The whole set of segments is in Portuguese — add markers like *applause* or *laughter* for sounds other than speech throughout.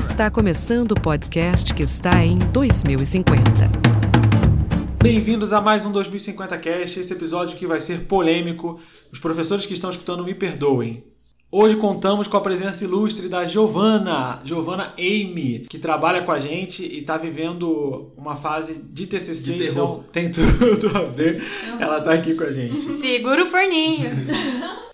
Está começando o podcast que está em 2050. Bem-vindos a mais um 2050 Cast, esse episódio que vai ser polêmico. Os professores que estão escutando me perdoem. Hoje contamos com a presença ilustre da Giovana, Giovana Amy, que trabalha com a gente e está vivendo uma fase de TCC, De então tem tudo a ver. Ela está aqui com a gente. Segura o forninho.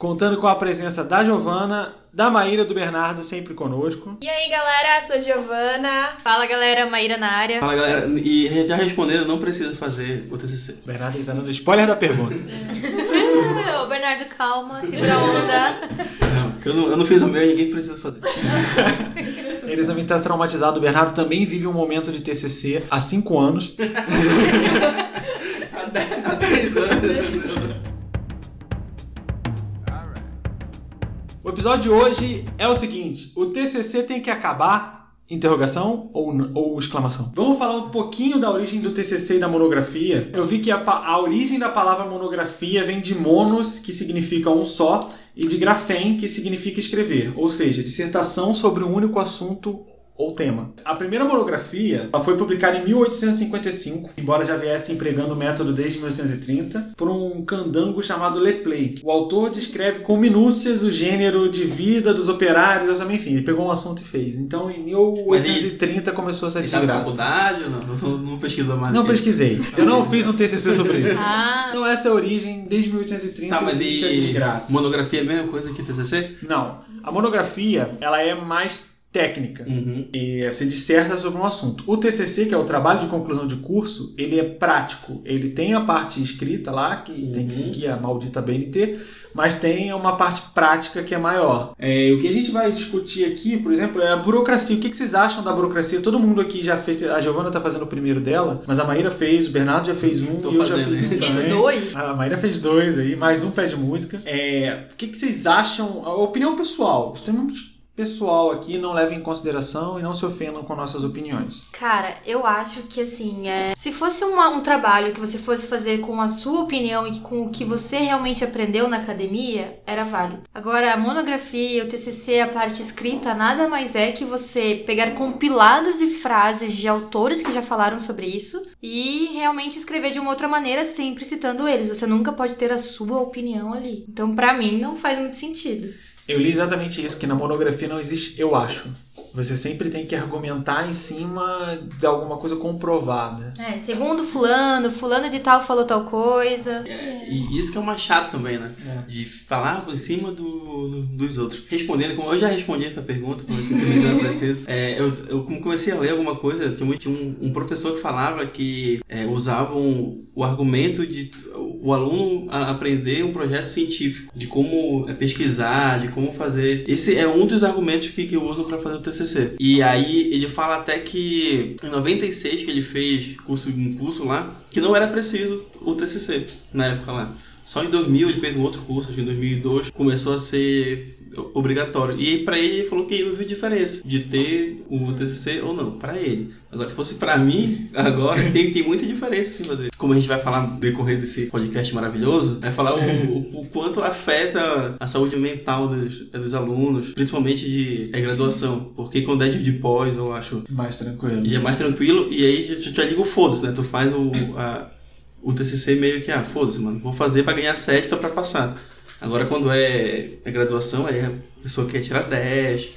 Contando com a presença da Giovana, da Maíra do Bernardo, sempre conosco. E aí, galera, sou a Giovana. Fala galera, Maíra na área. Fala galera, e já respondendo, não precisa fazer o TCC. O Bernardo está dando spoiler da pergunta. *laughs* *laughs* Ô, Bernardo, calma, segura a onda. Não, porque eu não, eu não fiz o meu e ninguém precisa fazer. *laughs* Ele também está traumatizado. O Bernardo também vive um momento de TCC há cinco anos. Há 10 anos. O episódio de hoje é o seguinte: o TCC tem que acabar? Interrogação ou, ou exclamação? Vamos falar um pouquinho da origem do TCC e da monografia. Eu vi que a, a origem da palavra monografia vem de monos, que significa um só, e de grafém, que significa escrever, ou seja, dissertação sobre um único assunto ou tema. A primeira monografia ela foi publicada em 1855, embora já viesse empregando o método desde 1830, por um candango chamado Lepley. O autor descreve com minúcias o gênero de vida dos operários, enfim, ele pegou um assunto e fez. Então, em 1830 começou essa Ele tá na faculdade ou não? Não, não, pesquisou mais. Não aqui. pesquisei. Eu não fiz um TCC sobre isso. Ah, Então essa é a origem, desde 1830 Tá, mas existe a e desgraça. monografia é a mesma coisa que TCC? Não. A monografia, ela é mais técnica. Uhum. e você disserta sobre um assunto. O TCC, que é o trabalho de conclusão de curso, ele é prático. Ele tem a parte escrita lá, que tem que Uhum. seguir a maldita BNT, mas tem uma parte prática que é maior. É, o que a gente vai discutir aqui, por exemplo, é a burocracia. O que que vocês acham da burocracia? Todo mundo aqui já fez. A Giovana tá fazendo o primeiro dela, mas a Maíra fez, o Bernardo já fez um Tô e eu já fiz um fiz também. dois. A Maíra fez dois aí, mais um pé de música. É, o que, que vocês acham? A opinião pessoal. Extremamente pessoal aqui, não levem em consideração e não se ofendam com nossas opiniões. Cara, eu acho que assim, é... se fosse uma- um trabalho que você fosse fazer com a sua opinião e com o que você realmente aprendeu na academia, era válido. Agora, a monografia, o TCC, a parte escrita, nada mais é que você pegar compilados e frases de autores que já falaram sobre isso e realmente escrever de uma outra maneira, sempre citando eles. Você nunca pode ter a sua opinião ali. Então, pra mim, não faz muito sentido. Eu li exatamente isso, que na monografia não existe eu acho. Você sempre tem que argumentar em cima de alguma coisa comprovada. É, segundo fulano, fulano de tal falou tal coisa. E isso que é uma chata também, né? É. De falar por cima do, do- dos outros. Respondendo, como eu já respondi essa pergunta, quando eu é, eu, eu como comecei a ler alguma coisa, tinha um, um professor que falava que é, usavam o argumento de o aluno a- aprender um projeto científico, de como é, pesquisar, de como fazer. Esse é um dos argumentos que, que usam para fazer o TCC. E aí ele fala até que em 96 que ele fez curso, um curso lá, que não era preciso o TCC na época lá. Só em 2000 ele fez um outro curso, acho que em 2002 começou a ser obrigatório. E para ele ele falou que não viu diferença de ter o TCC ou não, para ele. Agora se fosse para mim, *laughs* agora tem, tem muita diferença assim fazer. Como a gente vai falar no decorrer desse podcast maravilhoso, vai falar o, o- o quanto afeta a saúde mental dos, dos alunos, principalmente de é, graduação, porque quando é de, de pós, eu acho Mais tranquilo. e é mais tranquilo, e aí já, já liga o foda-se, né? Tu faz o, a- o TCC meio que, ah, foda-se, mano, vou fazer pra ganhar 7 pra passar. Agora, quando é, é graduação, aí a pessoa quer tirar 10,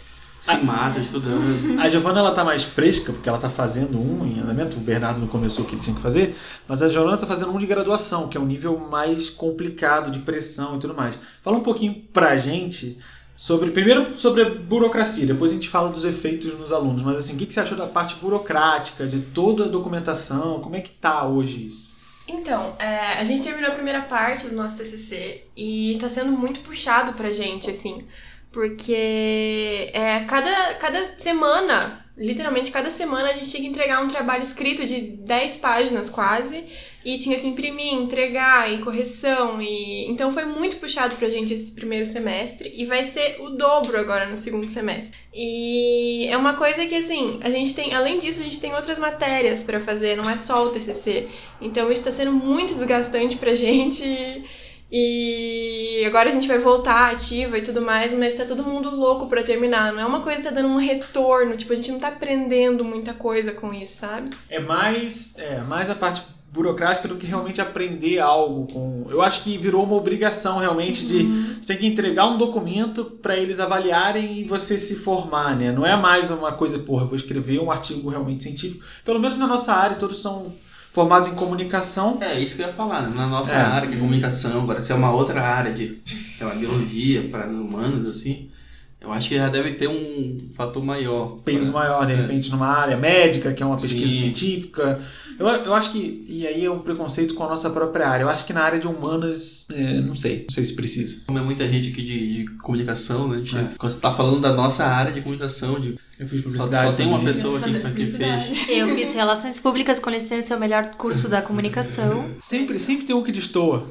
se mata estudando. A Giovana ela tá mais fresca, porque ela tá fazendo um em andamento. O Bernardo não começou o que ele tinha que fazer, mas a Giovana tá fazendo um de graduação, que é um nível mais complicado de pressão e tudo mais. Fala um pouquinho pra gente sobre. Primeiro sobre a burocracia, depois a gente fala dos efeitos nos alunos. Mas assim, o que que você achou da parte burocrática, de toda a documentação? Como é que tá hoje isso? Então, é, a gente terminou a primeira parte do nosso TCC e tá sendo muito puxado pra gente, assim, porque é, cada, cada semana, literalmente cada semana, a gente tinha que entregar um trabalho escrito de 10 páginas quase e tinha que imprimir, entregar e correção e então foi muito puxado pra gente esse primeiro semestre e vai ser o dobro agora no segundo semestre. E é uma coisa que assim, a gente tem, além disso, a gente tem outras matérias pra fazer, não é só o TCC. Então isso tá sendo muito desgastante pra *laughs* gente E agora a gente vai voltar ativa e tudo mais, mas tá todo mundo louco pra terminar. Não é uma coisa que tá dando um retorno, tipo, a gente não tá aprendendo muita coisa com isso, sabe? É mais, é mais a parte burocrática do que realmente aprender algo com. Eu acho que virou uma obrigação realmente de você tem que entregar um documento para eles avaliarem e você se formar, né? Não é mais uma coisa, porra, eu vou escrever um artigo realmente científico. Pelo menos na nossa área, todos são formados em comunicação. É, isso que eu ia falar, né? na nossa É. área, que é comunicação, agora se é uma outra área de sei lá, biologia, para humanas, assim, eu acho que já deve ter um fator maior. peso pra- maior, de é. repente, numa área médica, que é uma pesquisa Sim. científica. Eu, eu acho que. E aí é um preconceito com a nossa própria área. Eu acho que na área de humanas, é, não sei. Não sei se precisa. Como é muita gente aqui de, de comunicação, né? A gente, É. Quando você tá falando da nossa área de comunicação, de, Eu fiz só, publicidade. só tem uma também. pessoa aqui que fez. Eu fiz Relações Públicas com licença, é o melhor curso da comunicação. Sempre, sempre tem um que destoa.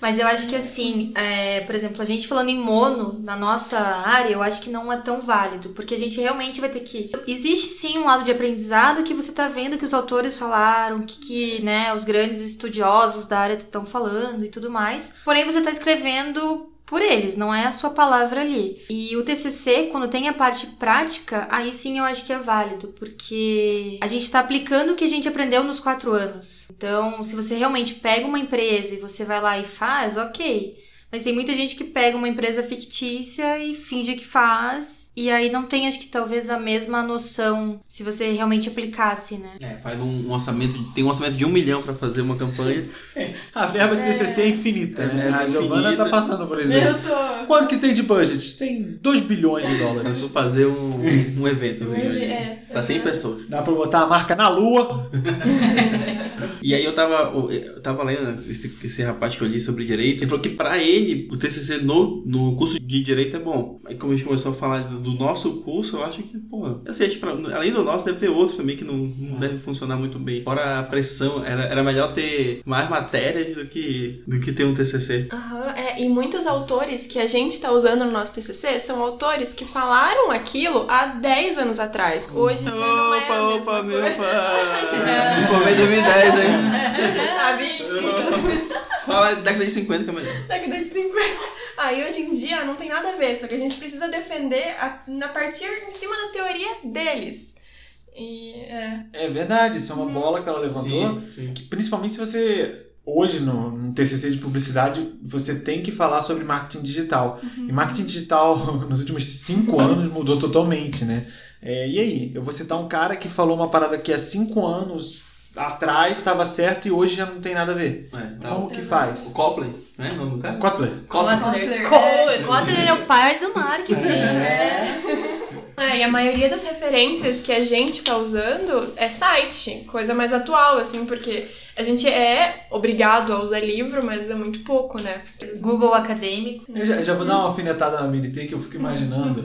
Mas eu acho que assim, é, por exemplo, a gente falando em mono na nossa área, eu acho que não é tão válido, porque a gente realmente vai ter que. Existe sim um lado de aprendizado que você tá vendo que os autores falaram, que, que né, os grandes estudiosos da área estão falando e tudo mais. Porém, você tá escrevendo por eles, não é a sua palavra ali. E o TCC, quando tem a parte prática, aí sim eu acho que é válido, porque a gente está aplicando o que a gente aprendeu nos quatro anos. Então, se você realmente pega uma empresa e você vai lá e faz, ok. Mas tem muita gente que pega uma empresa fictícia e finge que faz, e aí não tem, acho que talvez a mesma noção se você realmente aplicasse, né? É, faz um, um orçamento, tem um orçamento de um milhão pra fazer uma campanha. *laughs* A verba de TCC é infinita, É, né? é a Giovana infinita. tá passando por exemplo. Eu tô. Quanto que tem de budget? Tem 2 bilhões de dólares. tu fazer um, um eventozinho ali. É, Pra 100 exato. pessoas. Dá pra botar a marca na lua. *laughs* E aí eu tava, eu tava lendo esse, esse rapaz que eu li sobre direito, ele falou que pra ele o TCC no, no curso de direito é bom. Aí como a gente começou a falar do nosso curso, eu acho que, pô, eu sei, tipo, além do nosso, deve ter outros também que não, não ah. deve funcionar muito bem. Fora a pressão, era, era melhor ter mais matérias do que, do que ter um TCC. Aham, uhum, é, e muitos autores que a gente tá usando no nosso TCC são autores que falaram aquilo há 10 anos atrás. Hoje opa, não é Opa, opa, meu pai! *laughs* *laughs* A 20, Fala década de 50 que é melhor. Década de 50. Aí ah, hoje em dia não tem nada a ver, só que a gente precisa defender a, na partir em cima da teoria deles. E, é. é verdade, isso é uma uhum. bola que ela levantou. Sim, sim. Que, principalmente se você hoje no, no, TCC de publicidade você tem que falar sobre marketing digital uhum. e marketing digital *laughs* nos últimos cinco anos mudou totalmente né é, e aí eu vou citar um cara que falou uma parada que há cinco anos atrás estava certo e hoje já não tem nada a ver. É, tá. Como que faz? O Copley, né? O nome do cara? Kotler. Copley. Kotler. É o pai do marketing. né? *laughs* É, e a maioria das referências que a gente tá usando é site, coisa mais atual, assim, porque a gente é obrigado a usar livro, mas é muito pouco, né? Google Acadêmico. Eu já, já vou dar uma alfinetada na BNT que eu fico imaginando.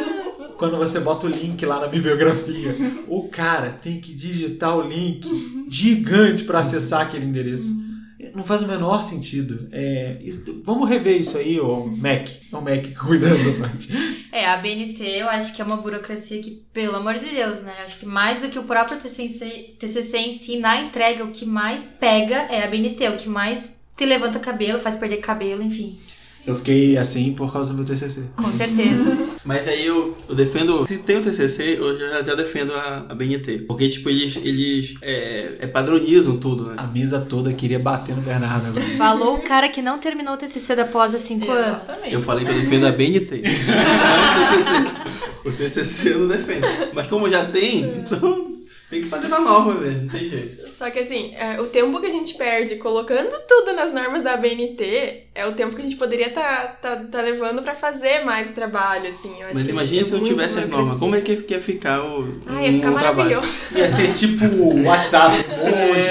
*laughs* Quando você bota o link lá na bibliografia, o cara tem que digitar o link gigante para acessar aquele endereço. Não faz o menor sentido. É, isso- vamos rever isso aí, o Mac. É o Mac que cuida dessa parte. É, a BNT eu acho que é uma burocracia que, pelo amor de Deus, né? Acho que mais do que o próprio TCC, TCC em si, na entrega, o que mais pega é a BNT. O que mais te levanta cabelo, faz perder cabelo, enfim. Eu fiquei assim por causa do meu TCC. Com certeza. *laughs* Mas aí eu, eu defendo. Se tem o TCC, eu já, já defendo a, a BNT. Porque, tipo, eles, eles é, é, padronizam tudo, né? A mesa toda queria bater no Bernardo agora. Falou o cara que não terminou o TCC da pós há cinco anos. Exatamente. Eu falei que eu defendo a BNT. *laughs* o TCC eu não defendo. Mas como já tem, então tem que fazer na norma mesmo, não tem jeito. Só que assim, é, o tempo que a gente perde colocando tudo nas normas da BNT é o tempo que a gente poderia tá, tá, tá levando pra fazer mais o trabalho, assim. Eu acho Mas que imagina é se não tivesse as normas. Como é que que ia ficar o, Ah, ia ficar trabalho? maravilhoso. Ia ser tipo o WhatsApp hoje.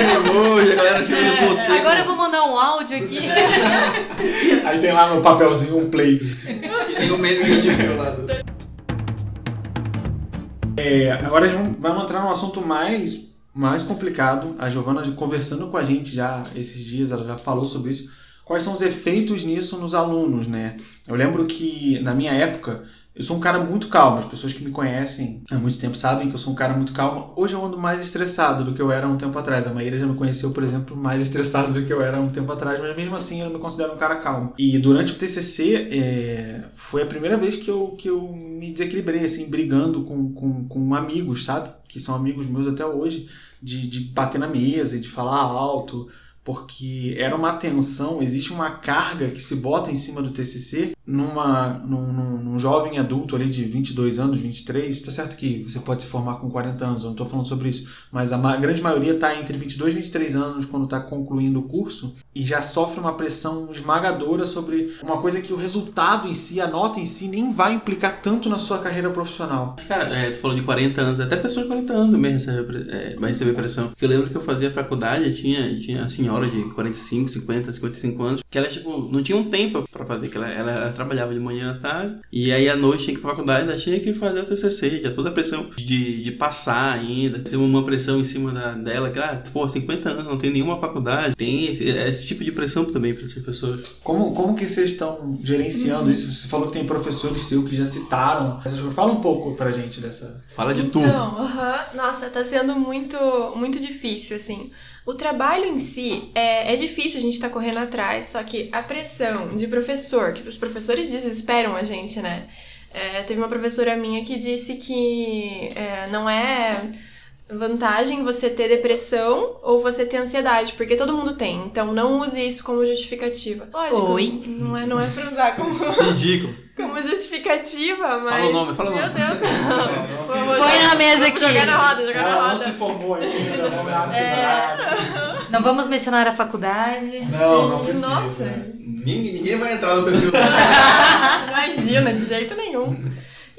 É, emoji, a galera escrevendo você. Agora eu vou mandar um áudio aqui. Aí tem lá no papelzinho um play. Meme que a gente viu lá. É, agora vamos entrar num assunto mais, mais complicado. A Giovana conversando com a gente já esses dias, ela já falou sobre isso. Quais são os efeitos nisso nos alunos, né? Eu lembro que na minha época Eu sou um cara muito calmo. As pessoas que me conhecem há muito tempo sabem que eu sou um cara muito calmo. Hoje eu ando mais estressado do que eu era um tempo atrás. A Maíra já me conheceu, por exemplo, mais estressado do que eu era um tempo atrás, mas mesmo assim eu me considero um cara calmo. E durante o TCC é, foi a primeira vez que eu, que eu me desequilibrei, assim, brigando com, com, com amigos, sabe? Que são amigos meus até hoje, de, de bater na mesa e de falar alto porque era uma tensão, existe uma carga que se bota em cima do TCC numa, num, num, jovem adulto ali de 22 anos, 23, tá certo que você pode se formar com 40 anos, eu não estou falando sobre isso, mas a ma grande maioria está entre 22 e 23 anos quando está concluindo o curso e já sofre uma pressão esmagadora sobre uma coisa que o resultado em si, a nota em si, nem vai implicar tanto na sua carreira profissional. Cara, é, tu falou de 40 anos, até pessoas de 40 anos também recebe, é, vai receber pressão. Porque eu lembro que eu fazia faculdade, tinha, tinha a senhora de 45, 50, 55 anos, que ela, tipo, não tinha um tempo para fazer, que ela, ela trabalhava de manhã à tarde, e aí à noite tinha que ir pra faculdade, ainda tinha que fazer o TCC, tinha toda a pressão de, de passar ainda, tem uma pressão em cima da, dela, que, ah, pô, 50 anos, não tem nenhuma faculdade, tem esse, esse tipo de pressão também para essas pessoas. Como, como que vocês estão gerenciando uhum. isso? Você falou que tem professores seus que já citaram, fala um pouco pra gente dessa... Fala de tudo. Então, uh -huh. nossa, tá sendo muito, muito difícil, assim, o trabalho em si é, é difícil a gente estar tá correndo atrás, só que a pressão de professor, que os professores desesperam a gente, né? É, teve uma professora minha que disse que é, não é vantagem você ter depressão ou você ter ansiedade, porque todo mundo tem. Então não use isso como justificativa. Lógico, Oi. não é, não é pra usar como. Ridículo. Como justificativa, mas. Fala o nome, fala o nome. Meu Deus. *laughs* Põe na mesa aqui. Jogar na roda, jogar na roda. Não se formou ainda, não me é... Não vamos mencionar a faculdade. Não, não precisa. Nossa. Ninguém, ninguém vai entrar no perfil dela. *laughs* Imagina, de jeito nenhum.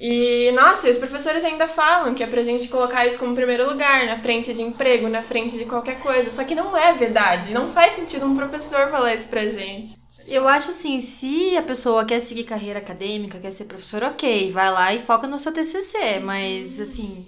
E, nossa, os professores ainda falam que é pra gente colocar isso como primeiro lugar, na frente de emprego, na frente de qualquer coisa. Só que não é verdade. Não faz sentido um professor falar isso pra gente. Eu acho assim, se a pessoa quer seguir carreira acadêmica, quer ser professor, ok, vai lá e foca no seu TCC. Mas, assim,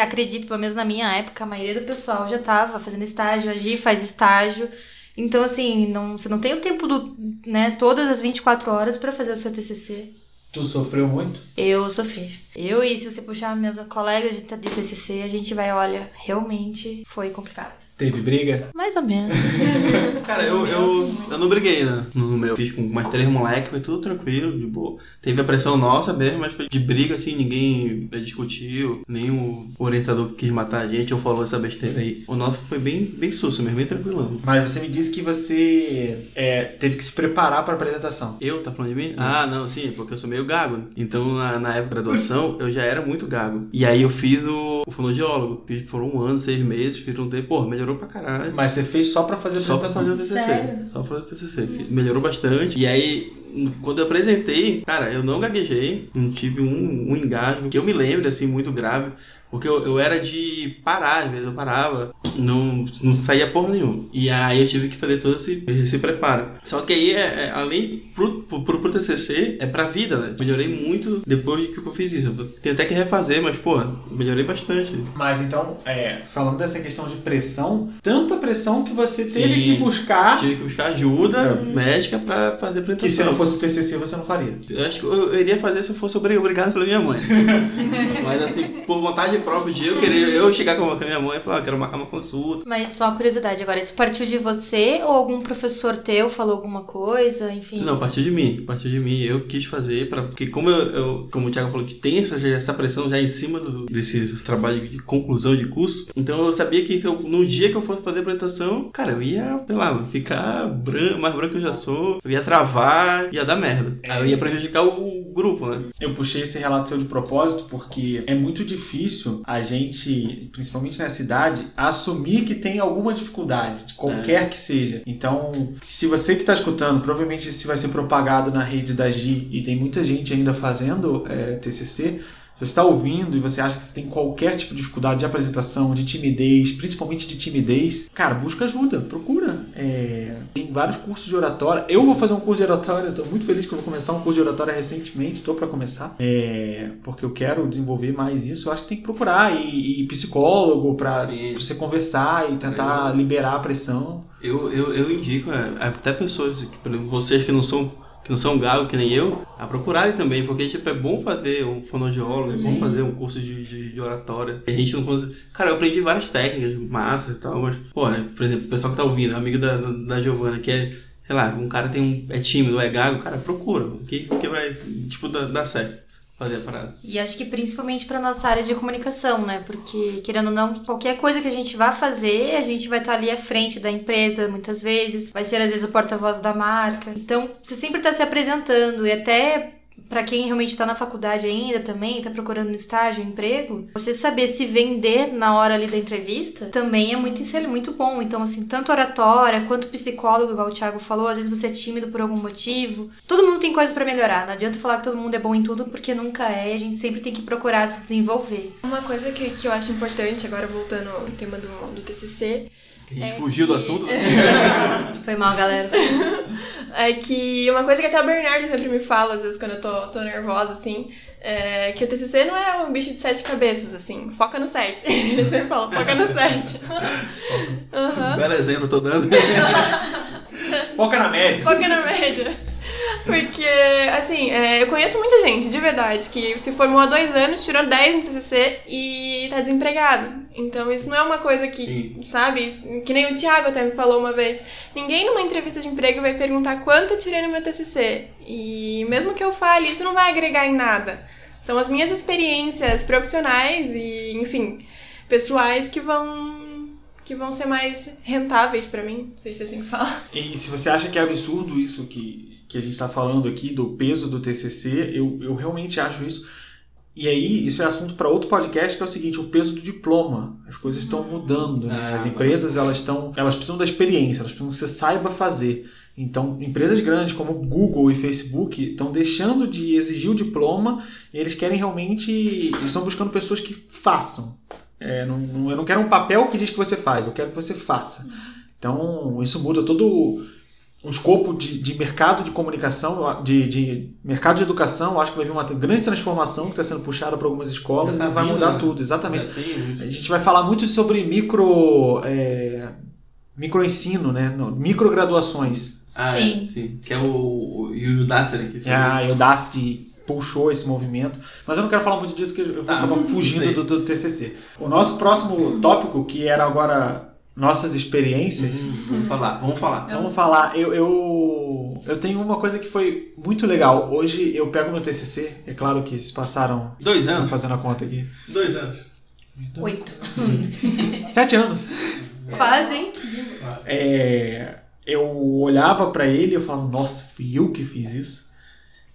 acredito, pelo menos na minha época, a maioria do pessoal já tava fazendo estágio, a Gi faz estágio. Então, assim, não, você não tem o tempo do, né, todas as 24 horas para fazer o seu TCC. Tu sofreu muito? Eu sofri. Eu e se você puxar meus colegas de, de TCC, a gente vai, olha, realmente foi complicado. Teve briga? Mais ou menos. *laughs* Cara, eu, eu, eu não briguei, né? No meu. Fiz com mais três moleques, foi tudo tranquilo, de boa. Teve a pressão nossa mesmo, mas foi de briga, assim, ninguém discutiu, nem o orientador que quis matar a gente ou falou essa besteira aí. O nosso foi bem, bem susto mesmo, bem tranquilão. Mas você me disse que você é, teve que se preparar pra apresentação. Eu? Tá falando de mim? Ah, não, sim, porque eu sou meio gago. Então, na, na época da graduação, eu já era muito gago. E aí eu fiz o, o fonoaudiólogo. Fiz por um ano, seis meses, fiz um tempo, pô, melhorou pra caralho. Mas você fez só pra fazer a apresentação? Só pra fazer o TCC. Sério? Só pra fazer o TCC. Melhorou bastante. E aí, quando eu apresentei, cara, eu não gaguejei, não tive um, um engasgo que eu me lembro, assim, muito grave. Porque eu, eu era de parar, às vezes eu parava, não, não saía porra nenhuma. E aí eu tive que fazer todo esse, esse preparo. Só que aí, é, é, além pro, pro, pro, TCC, é pra vida, né? Melhorei muito depois que eu fiz isso. Eu tenho até que refazer, mas, pô, melhorei bastante. Mas então, é, falando dessa questão de pressão, tanta pressão que você teve Sim, que buscar. Tive que buscar ajuda é. médica pra fazer apresentação. Que se não fosse o TCC você não faria. Eu acho que eu, eu iria fazer se eu fosse obrigado pela minha mãe. *laughs* mas assim, por vontade próprio dia eu queria eu chegar com a minha mãe e falar, ah, quero marcar uma consulta. Mas só uma curiosidade agora, isso partiu de você ou algum professor teu falou alguma coisa, enfim? Não, partiu de mim, partiu de mim. Eu quis fazer, pra, porque como eu, eu como o Thiago falou que tem essa, essa pressão já em cima do, desse trabalho de conclusão de curso, então eu sabia que eu, no dia que eu fosse fazer a apresentação, cara, eu ia, sei lá, ficar branco, mais branco que eu já sou, eu ia travar, ia dar merda. Aí eu ia prejudicar o grupo, né? Eu puxei esse relato seu de propósito porque é muito difícil a gente, principalmente nessa idade, assumir que tem alguma dificuldade, de qualquer é. que seja. Então, se você que está escutando, provavelmente isso vai ser propagado na rede da GI e tem muita gente ainda fazendo é, TCC, você está ouvindo e você acha que você tem qualquer tipo de dificuldade de apresentação, de timidez, principalmente de timidez, cara, busca ajuda, procura. É, tem vários cursos de oratória. Eu vou fazer um curso de oratória, estou muito feliz que eu vou começar um curso de oratória recentemente, estou para começar, é, porque eu quero desenvolver mais isso. Eu acho que tem que procurar e, e psicólogo para você conversar e tentar liberar a pressão. Eu, eu, eu indico, é, até pessoas, vocês que não são que não são gago que nem eu, a procurarem também, porque tipo, é bom fazer um fonoaudiólogo, é bom fazer um curso de, de, de oratória. A gente não consegue... Cara, eu aprendi várias técnicas, massa e tal, mas, pô, por exemplo, o pessoal que tá ouvindo, amigo da, da, da Giovana, que é, sei lá, um cara tem um, é tímido, é gago, cara, procura, que, que vai, tipo, dar, dar certo fazer a parada. E acho que principalmente para nossa área de comunicação, né? Porque, querendo ou não, qualquer coisa que a gente vá fazer, a gente vai estar ali à frente da empresa muitas vezes, vai ser às vezes o porta-voz da marca. Então, você sempre está se apresentando e até para quem realmente está na faculdade ainda também, está procurando um estágio, um emprego, você saber se vender na hora ali da entrevista também é muito, é muito bom. Então, assim, tanto oratória quanto psicólogo, igual o Thiago falou, às vezes você é tímido por algum motivo. Todo mundo tem coisa para melhorar. Não adianta falar que todo mundo é bom em tudo, porque nunca é. A gente sempre tem que procurar se desenvolver. Uma coisa que, que eu acho importante, agora voltando ao tema do, do TCC, a gente é fugiu que... do assunto. Né? *laughs* Foi mal, galera. é que uma coisa que até o Bernardo sempre me fala, às vezes, quando eu tô, tô nervosa, assim, é que o TCC não é um bicho de sete cabeças, assim. Foca no sete. *laughs* Ele sempre fala, foca no sete. *laughs* uhum. Belo exemplo, tô dando. foca na média. Foca na média. Porque, assim, é, eu conheço muita gente, de verdade, que se formou há dois anos, tirou 10 no TCC e tá desempregado. Então, isso não é uma coisa que, Sim. sabe? Que nem o Thiago até me falou uma vez. Ninguém numa entrevista de emprego vai perguntar quanto eu tirei no meu TCC. E mesmo que eu fale, isso não vai agregar em nada. São as minhas experiências profissionais e, enfim, pessoais que vão que vão ser mais rentáveis para mim, não sei se é assim que fala. E se você acha que é absurdo isso que que a gente está falando aqui do peso do TCC, eu, eu realmente acho isso. E aí, isso é assunto para outro podcast, que é o seguinte, o peso do diploma. As coisas estão mudando, né? Ah, As empresas, elas estão, elas precisam da experiência, elas precisam que você saiba fazer. Então, empresas grandes como Google e Facebook estão deixando de exigir o diploma e eles querem realmente, eles estão buscando pessoas que façam. É, não, não, eu não quero um papel que diz que você faz, eu quero que você faça. Então, isso muda todo um escopo de, de mercado de comunicação, de, de mercado de educação, acho que vai vir uma grande transformação que está sendo puxada para algumas escolas tá e vai mudar né? tudo, exatamente. A gente vai falar muito sobre micro, é, micro ensino, né? micrograduações. Ah, sim. É, sim. Que é o, o Udacity que fez. Ah, o Udacity puxou esse movimento, mas eu não quero falar muito disso porque eu vou ah, acabar fugindo do, do TCC. O nosso próximo tópico, que era agora nossas experiências. Uhum, vamos falar, vamos falar. Vamos *laughs* falar. Eu, eu, eu tenho uma coisa que foi muito legal. Hoje eu pego meu TCC, é claro que se passaram. Dois anos? Fazendo a conta aqui. Dois anos. Oito. *laughs* Sete anos. Quase, hein? É, eu olhava para ele e eu falava, nossa, fui eu que fiz isso.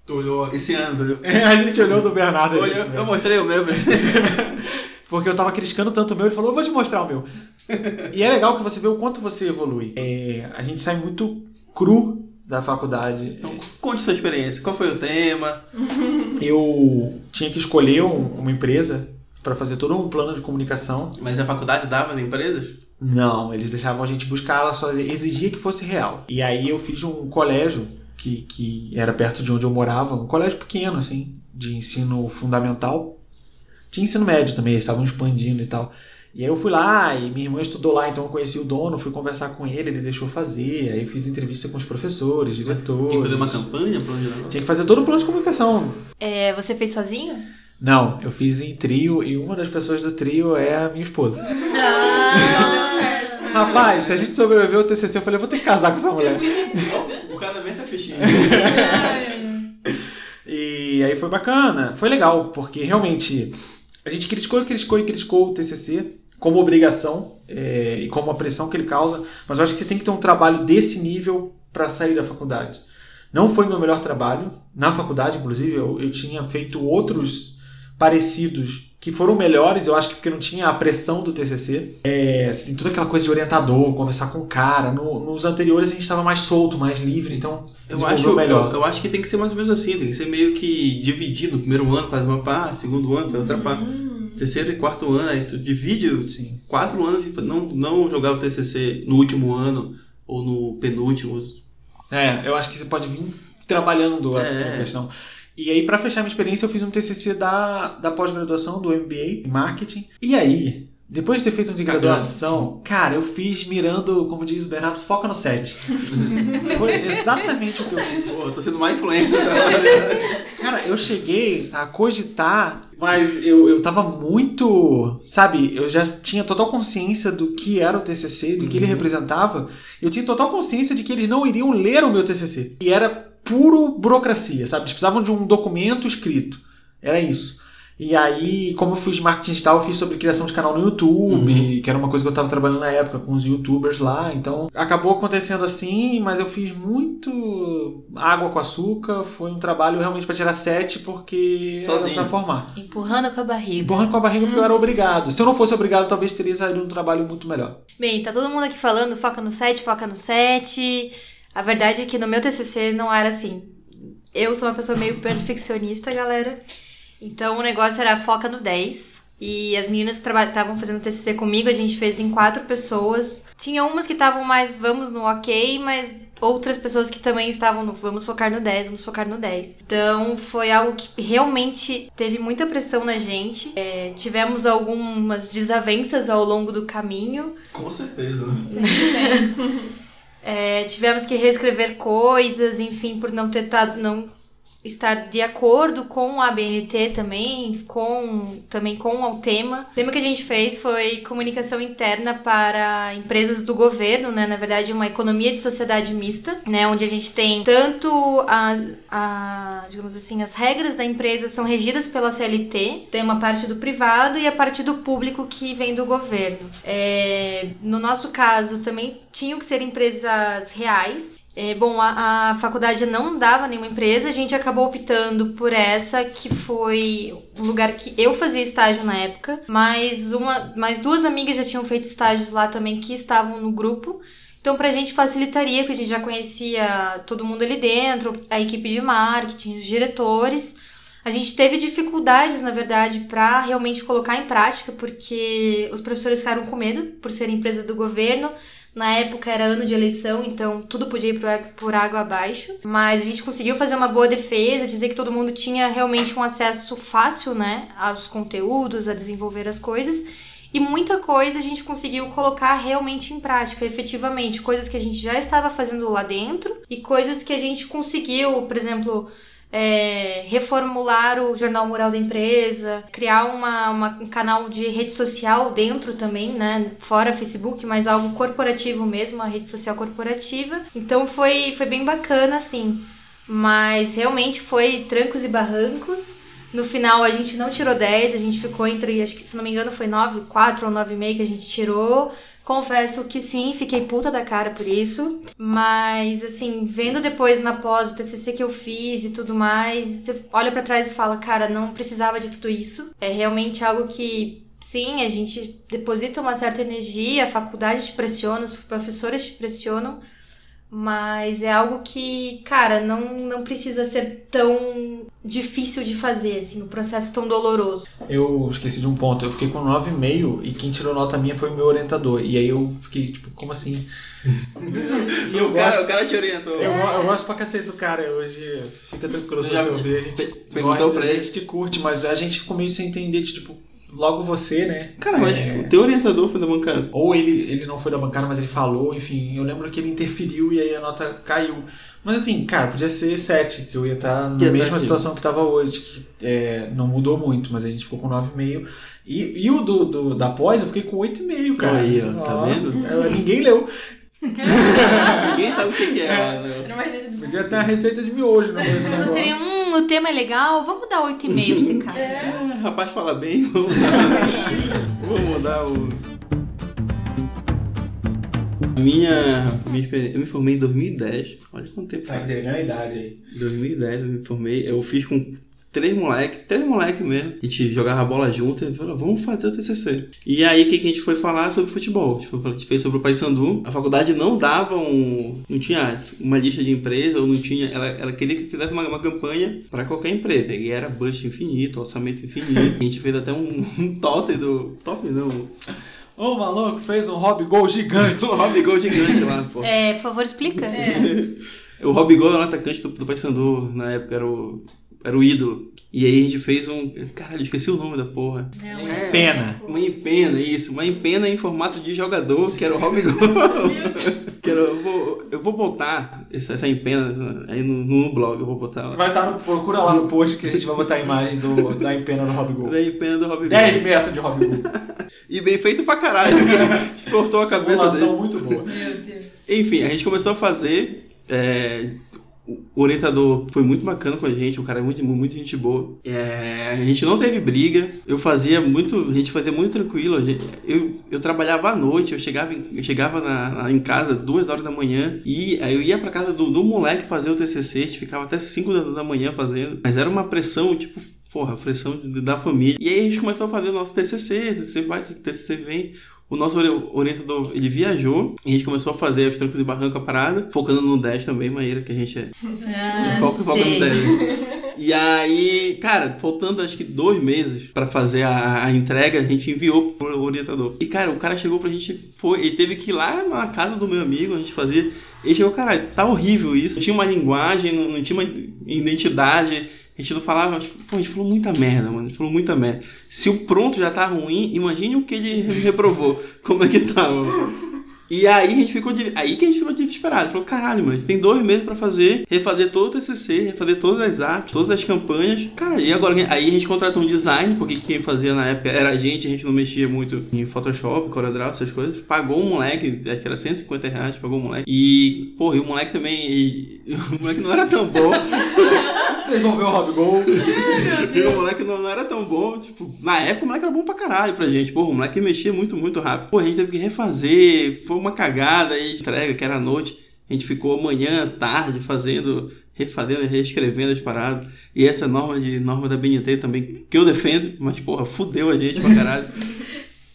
Tu olhou esse ano, olhou? É, a gente olhou do Bernardo. Eu, eu, eu mostrei o meu. *laughs* Porque eu tava criticando tanto o meu, ele falou, eu vou te mostrar o meu. e é legal que você vê o quanto você evolui. É, a gente sai muito cru da faculdade. Então, conte sua experiência. Qual foi o tema? *laughs* Eu tinha que escolher um, uma empresa para fazer todo um plano de comunicação. Mas a faculdade dava de empresas? Não, eles deixavam a gente buscar, ela só exigia que fosse real. E aí eu fiz um colégio que, que era perto de onde eu morava, um colégio pequeno, assim, de ensino fundamental. Tinha ensino médio também, eles estavam expandindo e tal. E aí eu fui lá e minha irmã estudou lá, então eu conheci o dono, fui conversar com ele, ele deixou fazer, aí fiz entrevista com os professores, diretores. Tinha que fazer uma campanha? Plano Tinha que fazer todo o plano de comunicação. É, você fez sozinho? Não, eu fiz em trio e uma das pessoas do trio é a minha esposa. Ah, Rapaz, se a gente sobreviveu ao TCC, eu falei, eu vou ter que casar com essa mulher. o casamento é fechinho. *laughs* e aí foi bacana, foi legal, porque realmente a gente criticou e criticou e criticou o TCC como obrigação é, e como a pressão que ele causa, mas eu acho que você tem que ter um trabalho desse nível para sair da faculdade. Não foi meu melhor trabalho na faculdade, inclusive eu, eu tinha feito outros parecidos que foram melhores, eu acho que porque não tinha a pressão do TCC. É, você tem toda aquela coisa de orientador, conversar com o cara. No, nos anteriores a gente estava mais solto, mais livre, então eu acho, melhor. Eu, eu, acho que tem que ser mais ou menos assim, tem que ser meio que dividido. Primeiro ano faz uma parte, segundo ano faz outra parte. Terceiro e quarto ano, aí tu divide Sim. quatro anos e não, não jogar o TCC no último ano ou no penúltimo. É, eu acho que você pode vir trabalhando é. a questão. E aí, para fechar minha experiência, eu fiz um TCC da, da pós-graduação, do MBA em Marketing. E aí, Depois de ter feito um de graduação, cara, eu fiz mirando, como diz o Bernardo, foca no 7. *laughs* Foi exatamente o que eu fiz. Pô, eu tô sendo mais influente. Cara, eu cheguei a cogitar, mas eu, eu tava muito. Sabe, eu já tinha total consciência do que era o TCC, do que ele representava. Eu tinha total consciência de que eles não iriam ler o meu TCC. E era puro burocracia, sabe? Eles precisavam de um documento escrito. Era isso. E aí, como eu fiz marketing digital, eu fiz sobre criação de canal no YouTube, que era uma coisa que eu tava trabalhando na época com os youtubers lá. Então, acabou acontecendo assim, mas eu fiz muito água com açúcar. Foi um trabalho realmente para tirar sete, porque Sozinho. era pra formar. Empurrando com a barriga. Empurrando com a barriga porque eu era obrigado. Se eu não fosse obrigado, talvez teria saído um trabalho muito melhor. Bem, tá todo mundo aqui falando foca no 7, foca no 7. A verdade é que no meu TCC não era assim. Eu sou uma pessoa meio perfeccionista, galera. Então o negócio era foca no 10. E as meninas que estavam fazendo TCC comigo, a gente fez em quatro pessoas. Tinha umas que estavam mais vamos no ok, mas outras pessoas que também estavam no vamos focar no 10, vamos focar no 10. Então foi algo que realmente teve muita pressão na gente. É, tivemos algumas desavenças ao longo do caminho. Com certeza, né? *laughs* É, tivemos que reescrever coisas, enfim, por não ter tado, não estar de acordo com a BNT também, com também com o tema. O tema que a gente fez foi comunicação interna para empresas do governo, né? Na verdade, uma economia de sociedade mista, né? Onde a gente tem tanto as, a, digamos assim, as regras da empresa são regidas pela CLT, tem uma parte do privado e a parte do público que vem do governo. É, no nosso caso, também tinham que ser empresas reais, é, bom, a, a faculdade não dava nenhuma empresa, a gente acabou optando por essa, que foi um lugar que eu fazia estágio na época, mas uma, mais duas amigas já tinham feito estágios lá também que estavam no grupo. Então, pra gente facilitaria, porque a gente já conhecia todo mundo ali dentro, a equipe de marketing, os diretores. A gente teve dificuldades, na verdade, para realmente colocar em prática, porque os professores ficaram com medo por ser empresa do governo. Na época era ano de eleição, então tudo podia ir por, água abaixo. Mas a gente conseguiu fazer uma boa defesa, dizer que todo mundo tinha realmente um acesso fácil, né, aos conteúdos, a desenvolver as coisas. E muita coisa a gente conseguiu colocar realmente em prática, efetivamente. Coisas que a gente já estava fazendo lá dentro e coisas que a gente conseguiu, por exemplo, é, reformular o jornal mural da empresa, criar uma, uma- um canal de rede social dentro também, né? Fora Facebook, mas algo corporativo mesmo, uma rede social corporativa. Então foi, foi bem bacana, assim. Mas realmente foi trancos e barrancos. No final a gente não tirou 10, a gente ficou entre, acho que se não me engano foi 9, 4 ou 9,5 que a gente tirou. Confesso que sim, fiquei puta da cara por isso. Mas, assim, vendo depois na pós o TCC que eu fiz e tudo mais, você olha pra trás e fala, cara, não precisava de tudo isso. É realmente algo que, sim, a gente deposita uma certa energia, a faculdade te pressiona, os professores te pressionam. Mas é algo que, cara, não, não precisa ser tão difícil de fazer, assim, um processo tão doloroso. Eu esqueci de um ponto. Eu fiquei com 9,5 e quem tirou nota minha foi o meu orientador. E aí eu fiquei, tipo, como assim? *laughs* e eu o, cara, gosto. o cara te orientou. Eu, eu gosto pra cacete do cara hoje. Fica tranquilo se Você ouvir. A gente pe- perguntou gosta, pra a ele? gente te curte, mas a gente ficou meio sem entender, de, tipo, logo você, né? Cara, mas É, o teu orientador foi da bancada. Ou ele, ele não foi da bancada, mas ele falou, enfim. Eu lembro que ele interferiu e aí a nota caiu. Mas assim, cara, podia ser 7, que eu ia estar na Que mesma situação que estava hoje, que é, não mudou muito, mas a gente ficou com 9,5. E, e o do, do, da pós eu fiquei com 8,5, cara. Aí, ó, tá vendo? Ninguém leu. *laughs* Ninguém sabe o que, que é. né? Podia ter a receita de miojo no meio do seria, negócio. hum, o tema é legal, vamos dar 8,5 pra esse cara. *laughs* Ah, rapaz fala bem, vamos mudar, *laughs* vamos mudar o. Minha, minha experiência, eu me formei em 2010. Olha quanto tempo Tá faz. entregando a idade aí. Em 2010 eu me formei. Eu fiz com três moleques, três moleques mesmo. A gente jogava bola junto e falou, vamos fazer o TCC. E aí o que, que a gente foi falar sobre futebol? A gente, foi, a gente fez sobre o Paysandu. A faculdade não dava um. Não tinha uma lista de empresa, ou não tinha. Ela, ela queria que fizesse uma, uma campanha para qualquer empresa. E era budget infinito, orçamento infinito. a gente fez até um, *laughs* um totem do. Top não. Ô, maluco, fez um hobby gol gigante. *laughs* Um Rob Gol gigante lá, pô. É, por favor, explica. *laughs* O Rob Gol era o atacante do, do Paysandu, na época era o. era o ídolo. E aí a gente fez um. Caralho, esqueci o nome da porra. Não, É. Pena. Uma empena, isso. Uma empena em formato de jogador, que era o Rob Gol. *laughs* que era, eu, vou, eu vou botar essa, essa empena aí no, no blog, eu vou botar lá. Vai estar no. Procura lá no post que a gente vai botar a imagem do, *laughs* da empena do Rob Gol. Da empena do Rob Gol. 10 metros de Rob Gol. *laughs* E bem feito pra caralho. Cortou a cabeça dele. Muito boa. Meu Deus. Enfim, a gente começou a fazer. é, o orientador foi muito bacana com a gente, o cara é muito, muito gente boa. É, a gente não teve briga, eu fazia muito, a gente fazia muito tranquilo. gente- eu, eu trabalhava à noite, eu chegava, eu chegava na, na- em casa duas horas da manhã e aí eu ia pra casa do, do moleque fazer o TCC, a gente ficava até 5 da, da manhã fazendo. Mas era uma pressão, tipo, porra, pressão da família. E aí a gente começou a fazer o nosso TCC, TCC vai, TCC vem. O nosso ori- orientador, ele viajou e a gente começou a fazer os trancos e barranco a parada, focando no 10 também, maneira que a gente é. Ah, Foca, foca no sei. 10. *laughs* E aí, cara, faltando acho que dois meses pra fazer a, a entrega, a gente enviou pro orientador. E cara, o cara chegou pra gente, foi, ele teve que ir lá na casa do meu amigo, a gente fazia. Ele chegou, caralho, tá horrível isso. Não tinha uma linguagem, não, não tinha uma identidade. A gente não falava, pô, a gente falou muita merda, mano. A gente falou muita merda. Se o pronto já tá ruim, imagine o que ele reprovou. *laughs* Como é que tá, mano? E aí a gente ficou de- aí que a gente ficou desesperado. Falou, caralho, mano, a gente tem dois meses pra fazer, refazer todo o TCC, refazer todas as artes, todas as campanhas. Cara, e agora aí a gente contratou um design, porque quem fazia na época era a gente, a gente não mexia muito em Photoshop, CorelDRAW, essas coisas. Pagou um moleque, acho que era 150 reais, pagou um moleque. E, porra, e o moleque também, e- *laughs* o moleque não era tão bom. *laughs* Vocês vão ver o Rob Gol. *laughs* E o moleque não, não era tão bom, tipo, na época o moleque era bom pra caralho pra gente. Pô, o moleque mexia muito, muito rápido. Pô, a gente teve que refazer, foi uma cagada aí, de entrega, que era à noite. A gente ficou manhã, tarde, fazendo, refazendo, reescrevendo as paradas. E essa norma de norma da BNT também, que eu defendo, mas, porra, fudeu a gente pra caralho.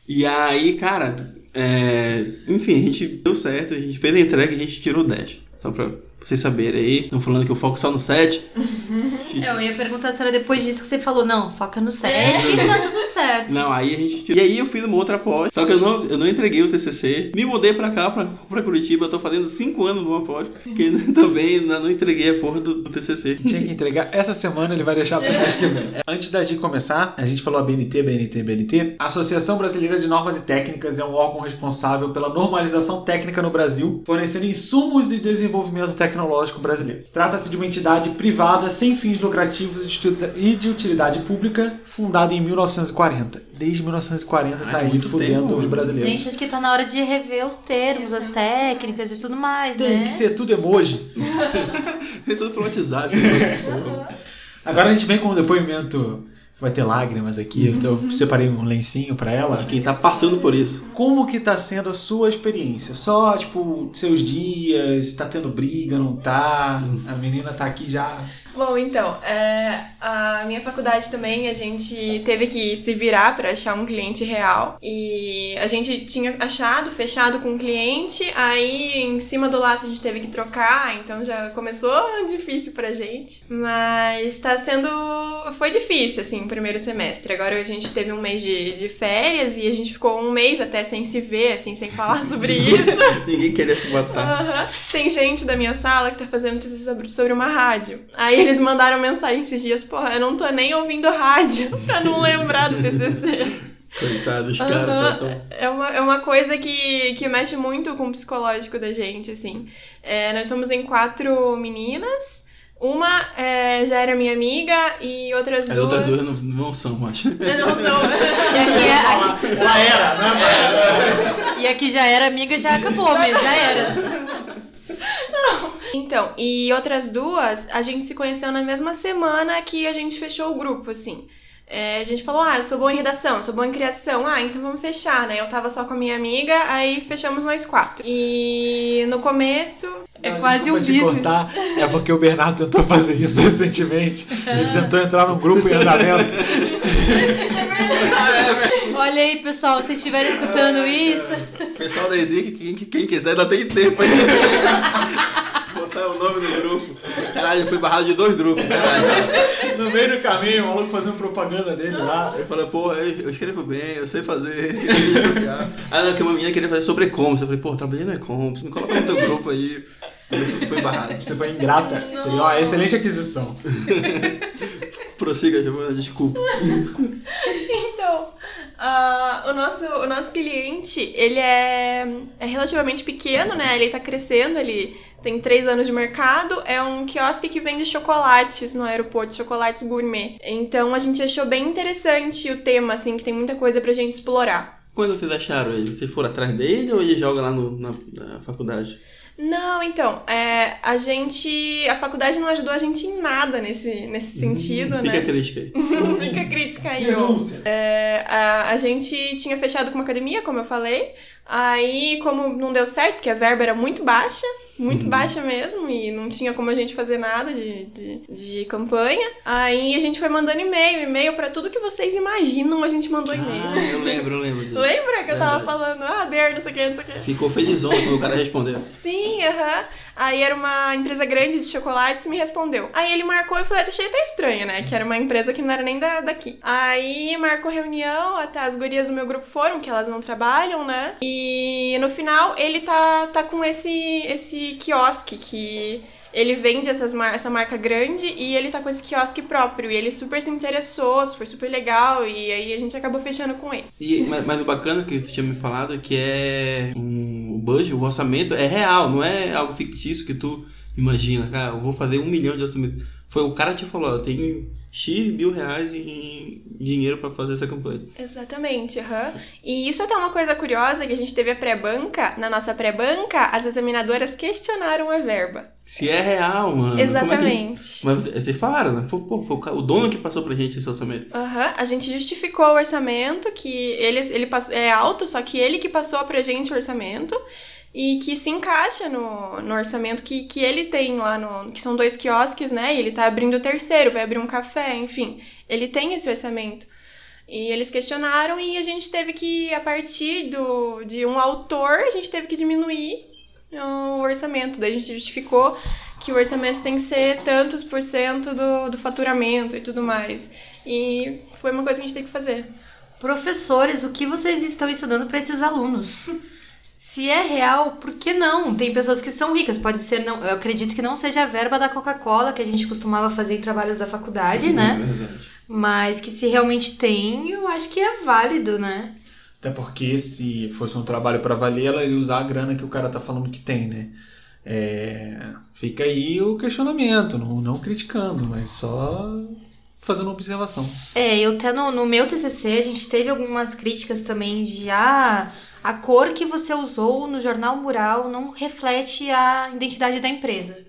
e aí, cara, é, enfim, a gente deu certo, a gente fez a entrega e a gente tirou 10. Só pra vocês saberem aí. Estão falando que eu foco só no 7. *laughs* Eu ia perguntar se era depois disso que você falou, não, foca no 7 e tá tudo certo. Não, aí a gente. E aí eu fiz uma outra pós. Só que eu não, eu não entreguei o TCC. Me mudei pra cá, pra, pra Curitiba. Eu tô fazendo 5 anos numa pós. Que *laughs* também ainda não entreguei a porra do, do TCC. Tinha que entregar. Essa semana ele vai deixar pro mês que vem. *laughs* Antes da gente começar, a gente falou a BNT, BNT, BNT. A Associação Brasileira de Normas e Técnicas é um órgão responsável pela normalização técnica no Brasil, fornecendo insumos e desenvolvimento tecnológico brasileiro. Trata-se de uma entidade privada sem fins lucrativos e de utilidade- e de utilidade pública, fundada em 1940. Desde 1940 tá Ah, é aí fudendo tempo. os brasileiros. Gente, acho que tá na hora de rever os termos, as técnicas e tudo mais, Tem né? que ser tudo emoji. *laughs* Fez tudo pelo WhatsApp. *laughs* Agora a gente vem com um depoimento. Vai ter lágrimas aqui. Eu tô- separei um lencinho pra ela. Quem tá passando por isso. Como que tá sendo a sua experiência? Só, tipo, seus dias, tá tendo briga, não tá? A menina tá aqui já. Bom, então, é, a minha faculdade também, a gente teve que se virar para achar um cliente real. E a gente tinha achado, fechado com um cliente, aí em cima do laço a gente teve que trocar, então já começou *laughs* difícil pra gente. Mas tá sendo. Foi difícil, assim, o primeiro semestre. Agora a gente teve um mês de, de férias e a gente ficou um mês até sem se ver, assim, sem falar *laughs* sobre isso. Ninguém queria se matar. Tem gente da minha sala que tá fazendo sobre uma rádio. Aí eles mandaram mensagem esses dias, porra, eu não tô nem ouvindo rádio *laughs* pra não lembrar do TCC. Coitado, os Aham. caras tão. É uma, é uma coisa que, que mexe muito com o psicológico da gente, assim. É, nós somos em quatro meninas. Uma é, já era minha amiga e outras As duas... outras duas não, não são, acho. *laughs* Não são. *laughs* E aqui, é- aqui- Ela era, né? e aqui já era amiga, já acabou mesmo, já era. Então, e outras duas, a gente se conheceu na mesma semana que a gente fechou o grupo, assim. É, a gente falou, ah, eu sou boa em redação, eu sou boa em criação, ah, então vamos fechar, né? Eu tava só com a minha amiga, aí fechamos nós quatro. E no começo. É Não, quase um business. cortar, é porque o Bernardo tentou fazer isso *laughs* recentemente. Ele tentou entrar num grupo em andamento. *laughs* Olha aí, pessoal, se vocês estiverem escutando isso, Pessoal da Ezik, quem, quem quiser ainda tem tempo aí. *laughs* Botar o nome no grupo. Caralho, eu fui barrado de dois grupos, caralho. *laughs* No meio do caminho, o maluco fazendo propaganda dele lá. Eu falei, porra, eu, escrevo bem, eu sei fazer. *laughs* Ah, não, que uma menina queria fazer sobre e-commerce. Eu falei, porra, trabalhei no e-commerce, me coloca no teu grupo aí. Fui barrado. Você foi ingrata. Seria uma excelente aquisição. *laughs* Prossiga, Giovana, desculpa. *laughs* Então, ah, o, nosso, o nosso cliente, ele é, é relativamente pequeno, né? Ele tá crescendo, ele tem três anos de mercado. É um quiosque que vende chocolates no aeroporto, chocolates gourmet. Então, a gente achou bem interessante o tema, assim, que tem muita coisa pra gente explorar. Quando vocês acharam ele? Vocês foram atrás dele ou ele joga lá no- na, na faculdade? Não, então, é, a gente. A faculdade não ajudou a gente em nada nesse, nesse sentido, Fica a né? crítica aí. *laughs* Fica a crítica aí. É, a, a gente tinha fechado com uma academia, como eu falei. Aí, como não deu certo, porque a verba era muito baixa, muito baixa mesmo, e não tinha como a gente fazer nada de, de, de campanha. Aí a gente foi mandando e-mail, e-mail pra tudo que vocês imaginam, a gente mandou Ah, e-mail. eu lembro, eu lembro disso. Lembra que eu tava Verdade. falando, ah, Der, não sei o que, não sei o que. Ficou felizão quando o cara respondeu. Sim, aham. Aí era uma empresa grande de chocolates me respondeu. Aí ele marcou e eu falei, achei até estranho, né? Que era uma empresa que não era nem da, daqui. Aí marcou reunião, até as gurias do meu grupo foram, que elas não trabalham, né? E no final ele tá, tá com esse, esse quiosque que. Ele vende essas mar essa marca grande e ele tá com esse quiosque próprio. E ele super se interessou, foi super legal. E aí a gente acabou fechando com ele. E, mas, mas o bacana que tu tinha me falado é que é um, o budget, o orçamento é real, não é algo fictício que tu imagina, cara, eu vou fazer um milhão de orçamento. Foi o cara que falou, eu tenho X mil reais em dinheiro pra fazer essa campanha. Exatamente, aham. E isso é até uma coisa curiosa, que a gente teve a pré-banca. Na nossa pré-banca, as examinadoras questionaram a verba. Se é real, mano. como é que- Exatamente. Mas vocês falaram, né? Foi, pô, foi o dono que passou pra gente esse orçamento. Aham, a gente justificou o orçamento, que ele, ele passou, é alto, só que ele que passou pra gente o orçamento. E que se encaixa no, no orçamento que, que ele tem lá no. Que são dois quiosques, né? E ele tá abrindo o terceiro, vai abrir um café, enfim. Ele tem esse orçamento. E eles questionaram e a gente teve que, a partir do, de um autor, a gente teve que diminuir o orçamento. Daí a gente justificou que o orçamento tem que ser tantos por cento do, do faturamento e tudo mais. E foi uma coisa que a gente tem que fazer. Professores, o que vocês estão ensinando para esses alunos? Se é real, por que não? Tem pessoas que são ricas, pode ser, não, eu acredito que não seja a verba da Coca-Cola que a gente costumava fazer em trabalhos da faculdade, né? É verdade. Mas que se realmente tem, eu acho que é válido, né? Até porque se fosse um trabalho pra valer, ela ia usar a grana que o cara tá falando que tem, né? É, Fica aí o questionamento, não, não criticando, mas só fazendo uma observação. É, eu até no, no meu TCC a gente teve algumas críticas também de ah, a cor que você usou no jornal mural não reflete a identidade da empresa.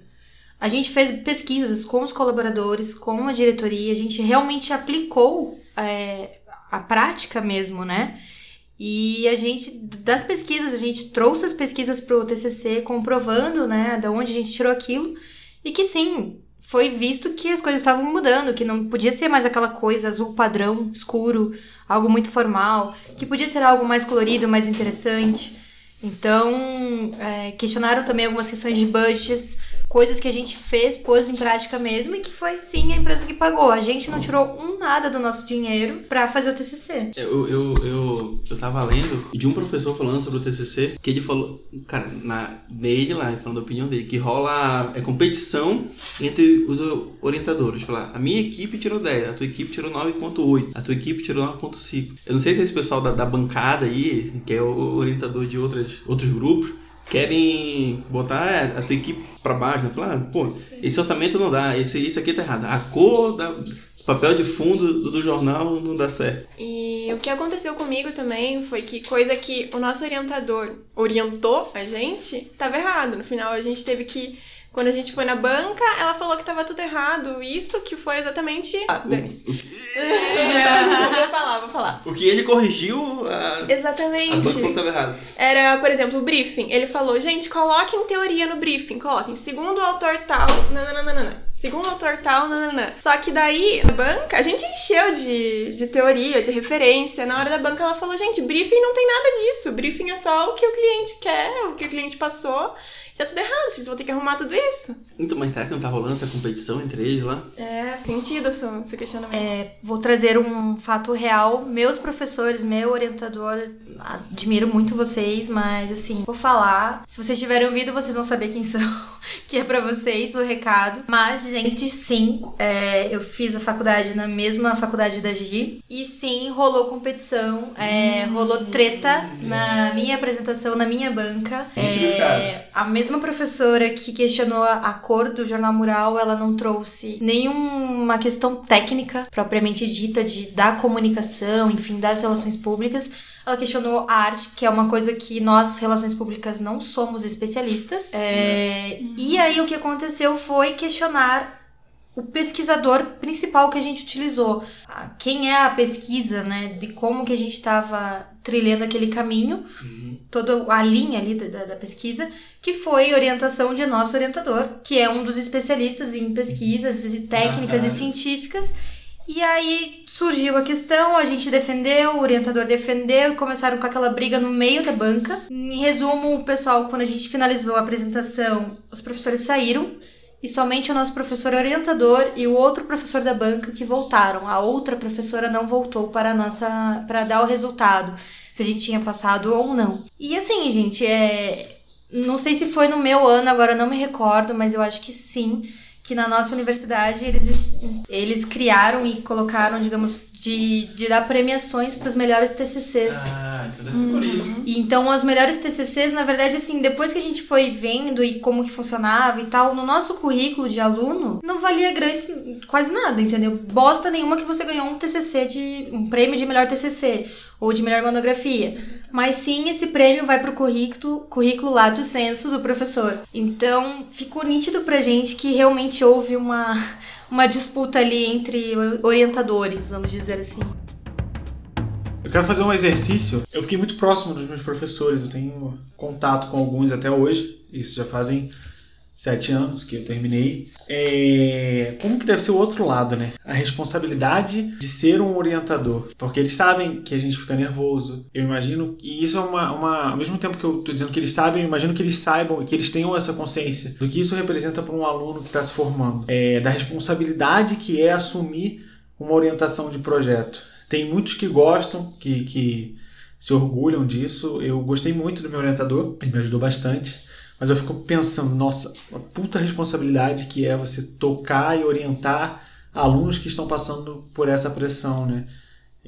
A gente fez pesquisas com os colaboradores, com a diretoria, a gente realmente aplicou é, a prática mesmo, né? E a gente, das pesquisas, a gente trouxe as pesquisas para o TCC comprovando, né, da onde a gente tirou aquilo, e que sim, foi visto que as coisas estavam mudando, que não podia ser mais aquela coisa azul padrão, escuro, algo muito formal, que podia ser algo mais colorido, mais interessante. Então, é, questionaram também algumas questões de budgets, coisas que a gente fez, pôs em prática mesmo, e que foi sim a empresa que pagou. A gente não tirou um nada do nosso dinheiro para fazer o TCC. Eu, eu, eu, eu tava lendo de um professor falando sobre o TCC, que ele falou, cara, na, dele lá, falando da opinião dele, que rola é, competição entre os orientadores. Falar, a minha equipe tirou 10, a tua equipe tirou 9.8, a tua equipe tirou 9.5. Eu não sei se esse pessoal da, da bancada aí, que é o orientador de outras, outros grupos, querem botar a tua equipe pra baixo, né? Falar, ah, pô, esse orçamento não dá, esse, isso aqui tá errado. A cor da papel de fundo do, do jornal não dá certo. E o que aconteceu comigo também foi que coisa que o nosso orientador orientou a gente estava errado. No final a gente teve que quando a gente foi na banca, ela falou que tava tudo errado. Isso que foi exatamente. Ah, dane-se. *laughs* Vou falar, vou falar. o que ele corrigiu, a, a banca Exatamente. não estava errado. Era, por exemplo, o briefing. Ele falou, gente, coloquem teoria no briefing. Coloquem, segundo o autor tal, nananana. Segundo o autor tal, nananana. Só que daí, na banca, a gente encheu de, de teoria, de referência. Na hora da banca, ela falou, gente, briefing não tem nada disso. Briefing é só o que o cliente quer, o que o cliente passou. Isso é tudo errado, vocês vão ter que arrumar tudo isso. Então, mas será que não tá rolando essa competição entre eles lá? É, sentido seu, seu questionamento. É, vou trazer um fato real. Meus professores, meu orientador, admiro muito vocês, mas assim, vou falar. Se vocês tiverem ouvido, vocês vão saber quem *laughs* são, que é pra vocês o recado. Mas, gente, sim, é, eu fiz a faculdade na mesma faculdade da Gi. E sim, rolou competição, é, rolou treta na minha apresentação, na minha banca. Entre os É, a mesma professora que questionou a a cor do jornal mural, ela não trouxe nenhuma questão técnica propriamente dita de da comunicação, enfim, das relações públicas. Ela questionou a arte, que é uma coisa que nós, relações públicas, não somos especialistas. É, E aí o que aconteceu foi questionar o pesquisador principal que a gente utilizou. Quem é a pesquisa, né? De como que a gente estava trilhando aquele caminho, toda a linha ali da, da- pesquisa, que foi orientação de nosso orientador, que é um dos especialistas em pesquisas e técnicas e científicas. E aí surgiu a questão, a gente defendeu, o orientador defendeu e começaram com aquela briga no meio da banca. Em resumo, o pessoal, quando a gente finalizou a apresentação, os professores saíram e somente o nosso professor orientador e o outro professor da banca que voltaram. A outra professora não voltou para a nossa para dar o resultado, se a gente tinha passado ou não. E assim, gente, é não sei se foi no meu ano, agora não me recordo, mas eu acho que sim, que na nossa universidade eles, eles criaram e colocaram, digamos, de, de dar premiações para os melhores TCCs. Ah, então deve ser por isso. E então, as melhores TCCs, na verdade, assim, depois que a gente foi vendo e como que funcionava e tal, no nosso currículo de aluno, não valia grandes, quase nada, entendeu? Bosta nenhuma que você ganhou um TCC de, um prêmio de melhor TCC ou de melhor monografia. Mas sim, esse prêmio vai pro currículo, currículo lato sensu do professor. Então, ficou nítido pra gente que realmente houve uma, uma disputa ali entre orientadores, vamos dizer assim. Eu quero fazer um exercício. Eu fiquei muito próximo dos meus professores, eu tenho contato com alguns até hoje. Isso já fazem sete anos que eu terminei. É... Como que deve ser o outro lado, né? A responsabilidade de ser um orientador. Porque eles sabem que a gente fica nervoso. Eu imagino. E isso é uma. uma... Ao mesmo tempo que eu tô dizendo que eles sabem, eu imagino que eles saibam e que eles tenham essa consciência do que isso representa para um aluno que está se formando. É... Da responsabilidade que é assumir uma orientação de projeto. Tem muitos que gostam, que, que se orgulham disso. Eu gostei muito do meu orientador, ele me ajudou bastante. Mas eu fico pensando, nossa, a puta responsabilidade que é você tocar e orientar alunos que estão passando por essa pressão, né?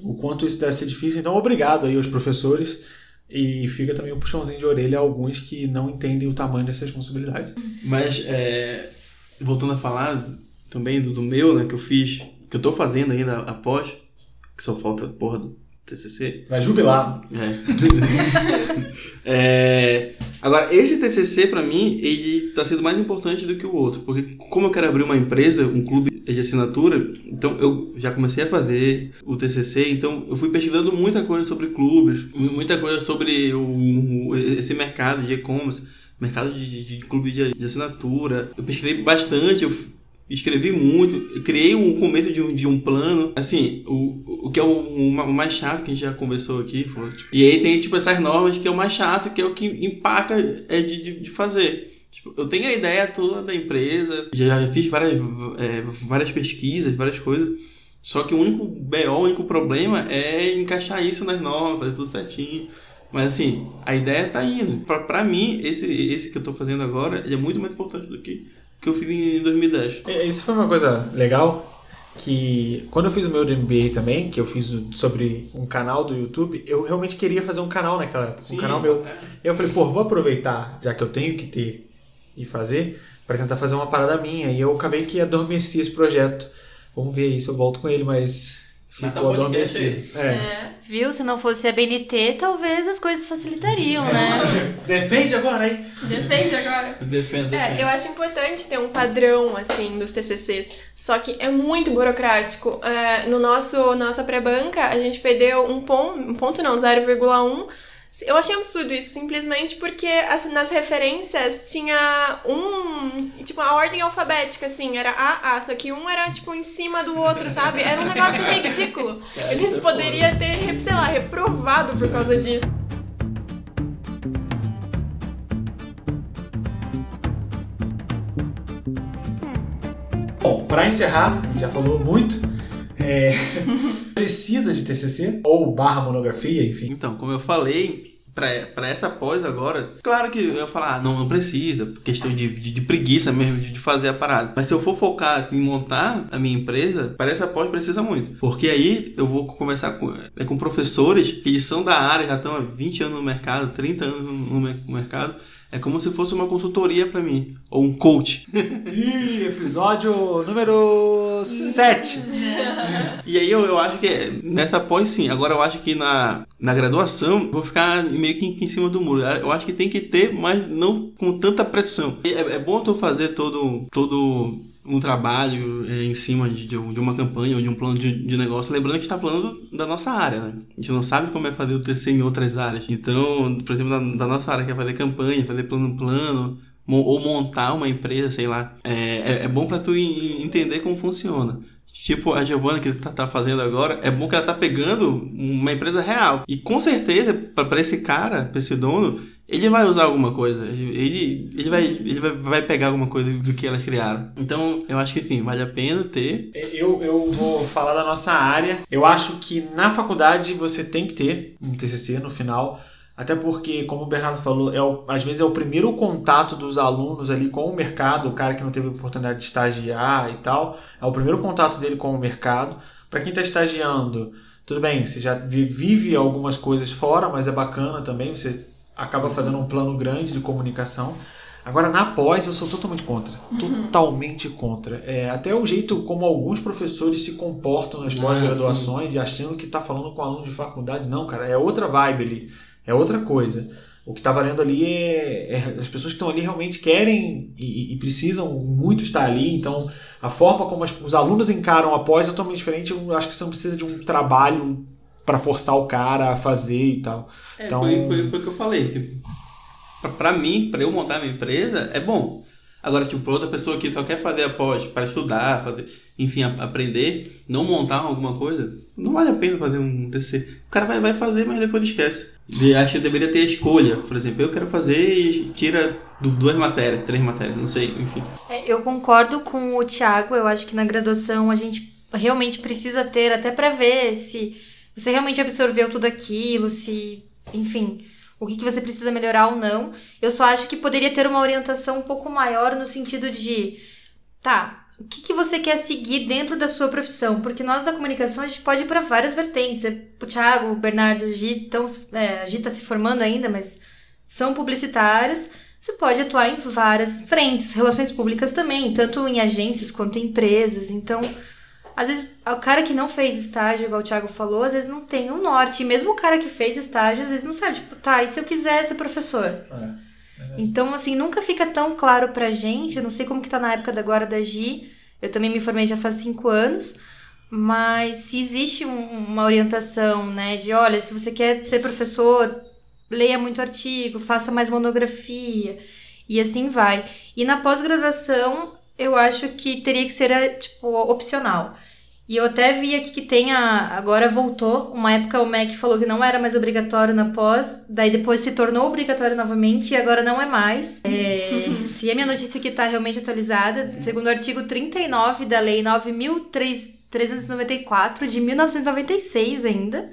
O quanto isso deve ser difícil. Então, obrigado aí aos professores. E fica também o um puxãozinho de orelha a alguns que não entendem o tamanho dessa responsabilidade. Mas, é, voltando a falar também do, do meu, né, que eu fiz, que eu tô fazendo ainda após, que só falta porra do TCC. Vai jubilar. É. *laughs* É, Agora, esse TCC, pra mim, ele tá sendo mais importante do que o outro. Porque como eu quero abrir uma empresa, um clube de assinatura, então eu já comecei a fazer o TCC, então eu fui pesquisando muita coisa sobre clubes, muita coisa sobre o, esse mercado de e-commerce, mercado de, de, de clube de, de assinatura. Eu pesquisei bastante, eu escrevi muito, criei um começo de um, de um plano. Assim, o, o que é o, o mais chato que a gente já conversou aqui. Tipo, e aí tem tipo essas normas que é o mais chato, que é o que empaca é de, de, de fazer. Tipo, eu tenho a ideia toda da empresa, já fiz várias, é, várias pesquisas, várias coisas. Só que o único BO, o único problema é encaixar isso nas normas, fazer tudo certinho. Mas assim, a ideia tá indo. Pra, pra mim, esse, esse que eu tô fazendo agora é muito mais importante do que que eu fiz em 2010. Isso foi uma coisa legal, que quando eu fiz o meu de MBA também, que eu fiz sobre um canal do YouTube, eu realmente queria fazer um canal naquela época, um canal meu. É. Eu falei, pô, vou aproveitar, já que eu tenho que ter e fazer, para tentar fazer uma parada minha. E eu acabei que adormeci esse projeto. Vamos ver aí se eu volto com ele, mas ficou podcast adormecido. É. É. Viu? Se não fosse a BNT, talvez as coisas facilitariam, né? *laughs* Depende agora, hein? Depende agora. *laughs* Defenda. É, eu acho importante ter um padrão, assim, dos TCCs. Só que é muito burocrático. É, no nosso, na nossa pré-banca, a gente perdeu um ponto, um ponto não, 0,1. Eu achei absurdo isso, simplesmente porque nas referências tinha um. Tipo, a ordem alfabética, assim, era A, A, só que um era, tipo, em cima do outro, sabe? Era um negócio *laughs* ridículo. A gente poderia ter, sei lá, reprovado por causa disso. Bom, para encerrar, já falou muito é, *laughs* precisa de TCC ou barra monografia, enfim. Então, como eu falei, para essa pós agora, claro que eu ia falar, ah, não, não precisa, questão de, de, de preguiça mesmo de, de, fazer a parada. Mas se eu for focar em montar a minha empresa, para essa pós precisa muito. Porque aí eu vou conversar com, é, com professores que são da área, já estão há 20 anos no mercado, 30 anos no, no mercado é como se fosse uma consultoria para mim, ou um coach. Ih, episódio número 7. e aí eu, eu acho que nessa pós sim. Agora eu acho que na, na graduação vou ficar meio que em cima do muro. Eu acho que tem que ter, mas não com tanta pressão. É, é bom tu fazer todo todo um trabalho é, em cima de, de, uma campanha ou de um plano de, de negócio, lembrando que está falando da nossa área, né? A gente não sabe como é fazer o TC em outras áreas. Então, por exemplo, da, da nossa área, que é fazer campanha, fazer plano plano, ou montar uma empresa, sei lá, é, é, é bom para tu entender como funciona. Tipo a Giovana que tá, tá, fazendo agora, é bom que ela tá pegando uma empresa real. E com certeza, para esse cara, para esse dono, ele vai usar alguma coisa, ele, ele, vai, ele vai, vai pegar alguma coisa do que elas criaram. Então, eu acho que sim, vale a pena ter. Eu, eu vou falar da nossa área. Eu acho que na faculdade você tem que ter um TCC no final. Até porque, como o Bernardo falou, é o, às vezes é o primeiro contato dos alunos ali com o mercado, o cara que não teve oportunidade de estagiar e tal, é o primeiro contato dele com o mercado. Para quem está estagiando, tudo bem, você já vive algumas coisas fora, mas é bacana também, você acaba fazendo um plano grande de comunicação. Agora, na pós, eu sou totalmente contra. Uhum. Totalmente contra. É, até o jeito como alguns professores se comportam nas ah, pós-graduações, achando que está falando com aluno de faculdade. Não, cara, é outra vibe ali. É outra coisa. O que está valendo ali é, é, As pessoas que estão ali realmente querem e, e, precisam muito estar ali. Então, a forma como as, os alunos encaram a pós é totalmente diferente. Eu acho que você não precisa de um trabalho para forçar o cara a fazer e tal. É, então... foi, foi, foi o que eu falei. Tipo, para mim, para eu montar minha empresa, é bom. Agora, tipo, para outra pessoa que só quer fazer a pós para estudar, fazer, enfim, a, aprender, não montar alguma coisa, não vale a pena fazer um TC. O cara vai, vai fazer, mas depois esquece. De, acho que deveria ter escolha. Por exemplo, eu quero fazer e tira duas matérias, três matérias, não sei, enfim. É, eu concordo com o Thiago. Eu acho que na graduação a gente realmente precisa ter, até para ver se você realmente absorveu tudo aquilo, se, enfim, o que, que você precisa melhorar ou não. Eu só acho que poderia ter uma orientação um pouco maior no sentido de, tá, o que, que você quer seguir dentro da sua profissão? Porque nós da comunicação a gente pode ir para várias vertentes. O Thiago, o Bernardo, o Gi, estão, é, a Gi está se formando ainda, mas são publicitários. Você pode atuar em várias frentes, relações públicas também, tanto em agências quanto em empresas. Então, às vezes, o cara que não fez estágio, igual o Thiago falou, às vezes não tem o um norte. E mesmo o cara que fez estágio, às vezes não sabe, tipo, tá, e se eu quiser ser professor? É, é. Então, assim, nunca fica tão claro pra gente. Eu não sei como que tá na época da agora da Gi. Eu também me formei já faz cinco anos. Mas se existe um, uma orientação, né, de olha, se você quer ser professor, leia muito artigo, faça mais monografia, e assim vai. E na pós-graduação, eu acho que teria que ser, tipo, opcional. E eu até vi aqui que tem a. Agora voltou. Uma época o MEC falou que não era mais obrigatório na pós, daí depois se tornou obrigatório novamente e agora não é mais. É, *laughs* se a minha notícia aqui está realmente atualizada, segundo o artigo 39 da Lei 9.394 de 1996 ainda.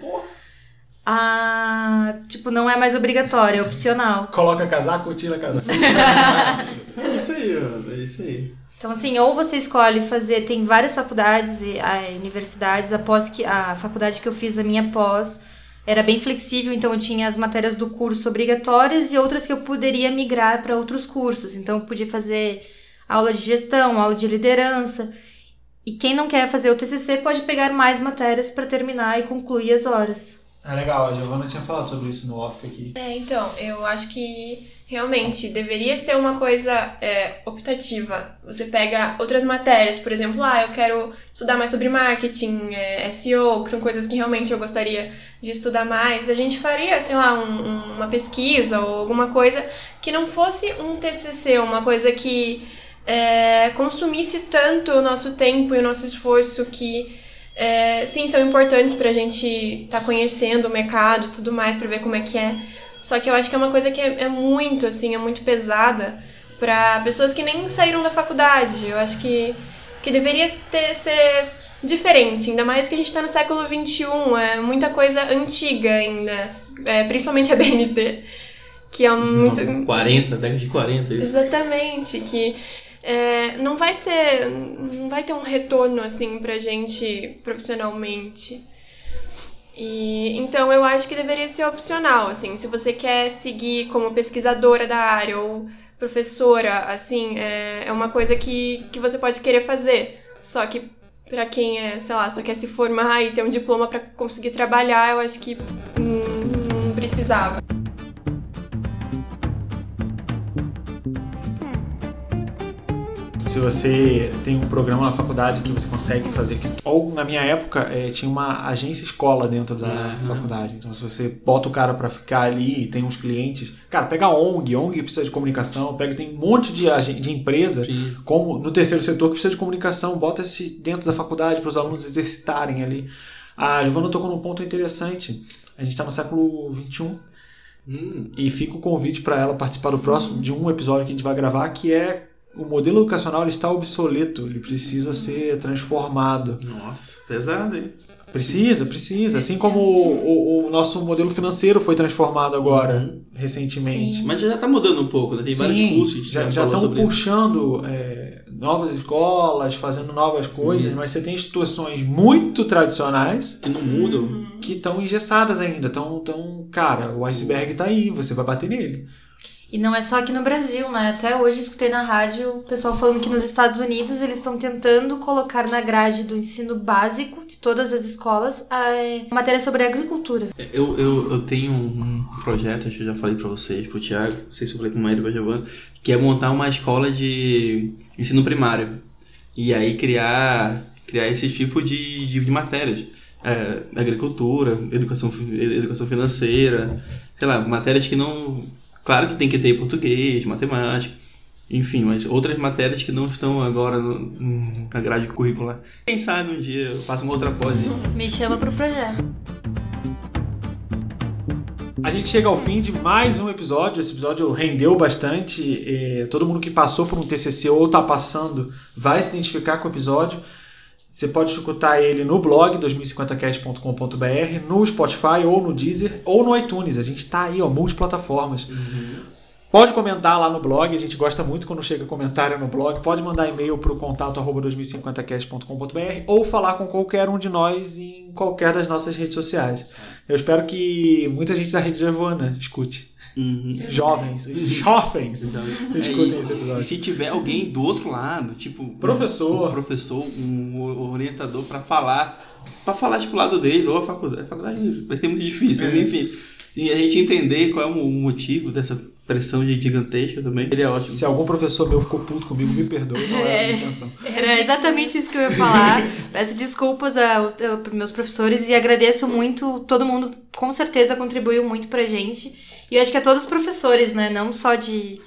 Ah, tipo, não é mais obrigatório, é opcional. Coloca casaco, tira casaco. *laughs* é isso aí, é isso aí. Então, assim, ou você escolhe fazer, tem várias faculdades e universidades, após que a faculdade que eu fiz a minha pós era bem flexível, então eu tinha as matérias do curso obrigatórias e outras que eu poderia migrar para outros cursos. Então, eu podia fazer aula de gestão, aula de liderança. E quem não quer fazer o TCC pode pegar mais matérias para terminar e concluir as horas. É legal, a Giovana tinha falado sobre isso no off aqui. É, então, eu acho que realmente deveria ser uma coisa é, optativa. Você pega outras matérias, por exemplo, ah, eu quero estudar mais sobre marketing, é, SEO, que são coisas que realmente eu gostaria de estudar mais. A gente faria, sei lá, um, uma pesquisa ou alguma coisa que não fosse um TCC, uma coisa que é, consumisse tanto o nosso tempo e o nosso esforço que é, sim, são importantes para a gente estar tá conhecendo o mercado tudo mais, para ver como é que é só que eu acho que é uma coisa que é, é muito, assim, é muito pesada para pessoas que nem saíram da faculdade. Eu acho que que deveria ter, ser diferente, ainda mais que a gente está no século XXI, é muita coisa antiga ainda, é, principalmente a *laughs* BNT, que é muito... 40, década de 40, isso. Exatamente, que é, não vai ser, não vai ter um retorno assim pra gente profissionalmente. E, então eu acho que deveria ser opcional, assim, se você quer seguir como pesquisadora da área ou professora, assim, é, é uma coisa que, que você pode querer fazer. Só que para quem é, sei lá, só quer se formar e ter um diploma para conseguir trabalhar, eu acho que hum, não precisava. Se você tem um programa na faculdade que você consegue fazer. Ou na minha época é, tinha uma agência escola dentro da uhum. faculdade. Então se você bota o cara para ficar ali e tem uns clientes. Cara, pega a ONG, ONG precisa de comunicação, pega, tem um monte de, de empresa, Sim. como no terceiro setor, que precisa de comunicação. Bota esse dentro da faculdade para os alunos exercitarem ali. A Giovana tocou num ponto interessante. A gente está no século XXI. Hum. E fica o convite para ela participar do próximo de um episódio que a gente vai gravar, que é o modelo educacional está obsoleto, ele precisa ser transformado. Nossa, pesado, hein? Precisa, precisa. Assim como o, o, o nosso modelo financeiro foi transformado agora, uhum. recentemente. Sim. Mas já está mudando um pouco, né? tem Sim, vários cursos. Já, já estão puxando é, novas escolas, fazendo novas coisas, Sim. mas você tem instituições muito tradicionais que não mudam, que estão engessadas ainda. Estão, tão, cara, o iceberg está aí, você vai bater nele. E não é só aqui no Brasil, né? Até hoje escutei na rádio o pessoal falando que nos Estados Unidos eles estão tentando colocar na grade do ensino básico de todas as escolas a matéria sobre agricultura. Eu, eu, eu tenho um projeto, acho que eu já falei para vocês, pro Thiago, não sei se eu falei com o Maíra ou com a Giovana, que é montar uma escola de ensino primário. E aí criar, criar esse tipo de, de, de matérias. É, agricultura, educação, educação financeira, sei lá, matérias que não Claro que tem que ter português, matemática, enfim, mas outras matérias que não estão agora no, na grade curricular. Quem sabe um dia eu faço uma outra pós. Me chama para o projeto. A gente chega ao fim de mais um episódio. Esse episódio rendeu bastante. todo mundo que passou por um TCC ou está passando vai se identificar com o episódio. Você pode escutar ele no blog 2050cast.com.br, no Spotify ou no Deezer ou no iTunes. A gente está aí, ó, multiplataformas. Uhum. Pode comentar lá no blog, a gente gosta muito quando chega comentário no blog. Pode mandar e-mail para o contato 2050cast.com.br ou falar com qualquer um de nós em qualquer das nossas redes sociais. Eu espero que muita gente da Rede Giovana escute. Uhum. Jovens, jovens então, *laughs* escutem esse episódio. Se tiver alguém do outro lado, tipo professor, um, professor, um orientador para falar, para falar tipo o lado dele ou a faculdade, a faculdade vai ser muito difícil, mas é. enfim, e a gente entender qual é o motivo dessa pressão gigantesca também. Seria ótimo. Se algum professor meu ficou puto comigo, me perdoe, não era a minha intenção. Era exatamente isso que eu ia falar. *laughs* Peço desculpas aos meus professores e agradeço muito. Todo mundo com certeza contribuiu muito pra gente. E eu acho que a todos os professores, né? Não só de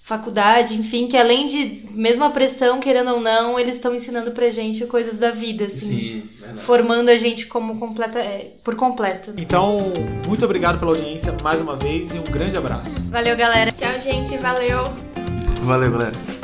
faculdade, enfim, que além de mesmo a pressão, querendo ou não, eles estão ensinando pra gente coisas da vida, assim. Sim, verdade. Formando a gente como completa, é, por completo. Então, muito obrigado pela audiência mais uma vez e um grande abraço. Valeu, galera. Tchau, gente. Valeu. Valeu, galera.